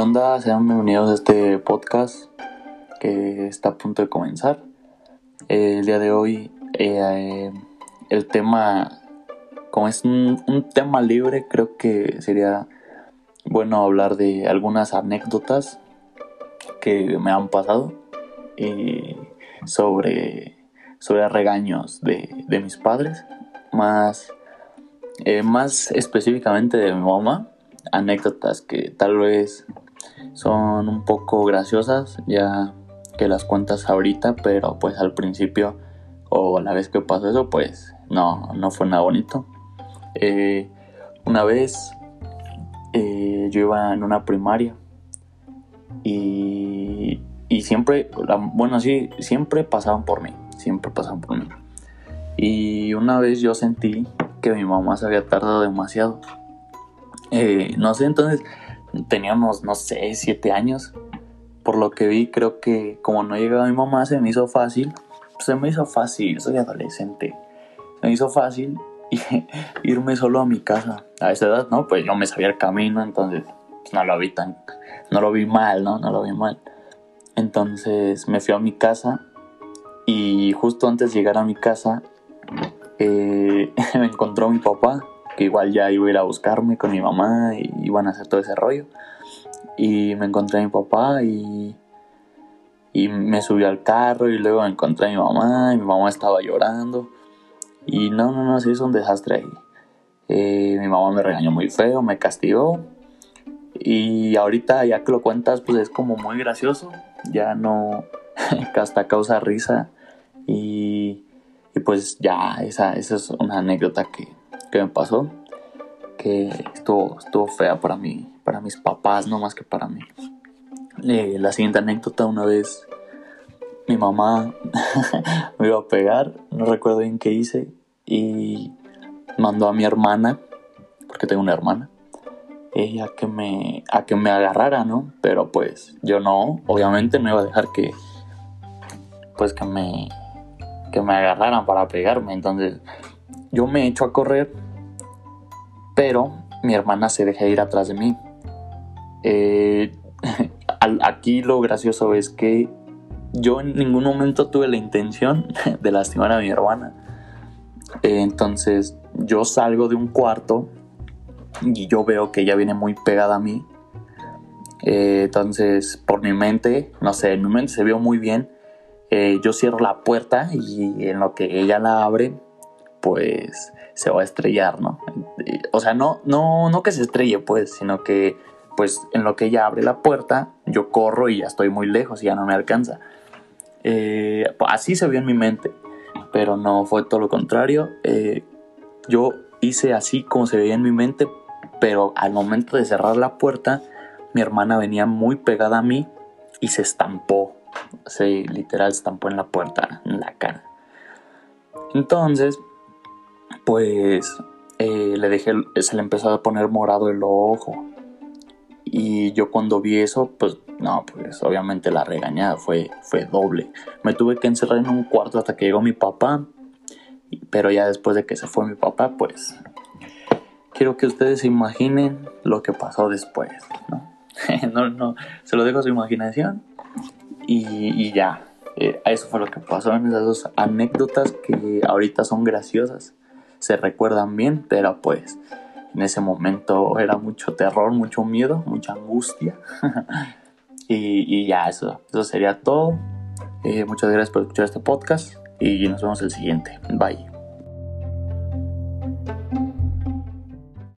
onda? Sean bienvenidos a este podcast que está a punto de comenzar. el día de hoy eh, el tema, como es un, tema libre, creo que sería bueno hablar de algunas anécdotas que me han pasado sobre, sobre regaños de, mis padres, más, eh, más específicamente de mi mamá anécdotas que tal vez son un poco graciosas ya que las cuentas ahorita, pero pues al principio o la vez que pasó eso, pues no, no fue nada bonito. Eh, una vez eh, yo iba en una primaria y, y siempre, bueno, sí, siempre pasaban por mí, siempre pasaban por mí. Y una vez yo sentí que mi mamá se había tardado demasiado eh, no sé, entonces teníamos, no sé, siete años. Por lo que vi, creo que como no llegaba mi mamá, se me hizo fácil. Se me hizo fácil, soy adolescente. Se me hizo fácil irme solo a mi casa. A esa edad, ¿no? Pues yo me sabía el camino, entonces pues, no lo vi tan. No lo vi mal, ¿no? No lo vi mal. Entonces me fui a mi casa y justo antes de llegar a mi casa eh, me encontró mi papá que igual ya iba a ir a buscarme con mi mamá y iban a hacer todo ese rollo. Y me encontré a mi papá y, y me subió al carro y luego encontré a mi mamá y mi mamá estaba llorando. Y no, no, no, se hizo un desastre ahí. Eh, mi mamá me regañó muy feo, me castigó. Y ahorita ya que lo cuentas, pues es como muy gracioso. Ya no, hasta causa risa. Y, y pues ya, esa, esa es una anécdota que, que me pasó, que estuvo, estuvo fea para mí, para mis papás, no más que para mí. La siguiente anécdota, una vez mi mamá me iba a pegar, no recuerdo bien qué hice, y mandó a mi hermana, porque tengo una hermana, ella que me, a que me agarrara, ¿no? Pero pues yo no, obviamente no iba a dejar que, pues que me, que me agarraran para pegarme, entonces yo me echo a correr, pero mi hermana se deja ir atrás de mí. Eh, aquí lo gracioso es que yo en ningún momento tuve la intención de lastimar a mi hermana. Eh, entonces yo salgo de un cuarto y yo veo que ella viene muy pegada a mí. Eh, entonces por mi mente, no sé, en mi mente se vio muy bien. yo cierro la puerta y en lo que ella la abre, pues se va a estrellar, ¿no? O sea, no, no, no que se estrelle, pues, sino que, pues, en lo que ella abre la puerta, yo corro y ya estoy muy lejos y ya no me alcanza. Eh, así se vio en mi mente, pero no fue todo lo contrario. Eh, yo hice así como se veía en mi mente, pero al momento de cerrar la puerta, mi hermana venía muy pegada a mí y se estampó. Se literal estampó en la puerta, en la cara. Entonces, pues eh, le dejé, se le empezó a poner morado el ojo. Y yo cuando vi eso, pues no, pues obviamente la regañada fue, fue doble. Me tuve que encerrar en un cuarto hasta que llegó mi papá. Pero ya después de que se fue mi papá, pues quiero que ustedes imaginen lo que pasó después, ¿no? no, no, se lo dejo a su imaginación. Y, ya, eh, eso fue lo que pasó en esas dos anécdotas que ahorita son graciosas se recuerdan bien, pero pues en ese momento era mucho terror, mucho miedo, mucha angustia. y, ya, eso, eso sería todo. Eh, muchas gracias por escuchar este podcast y nos vemos el siguiente. Bye.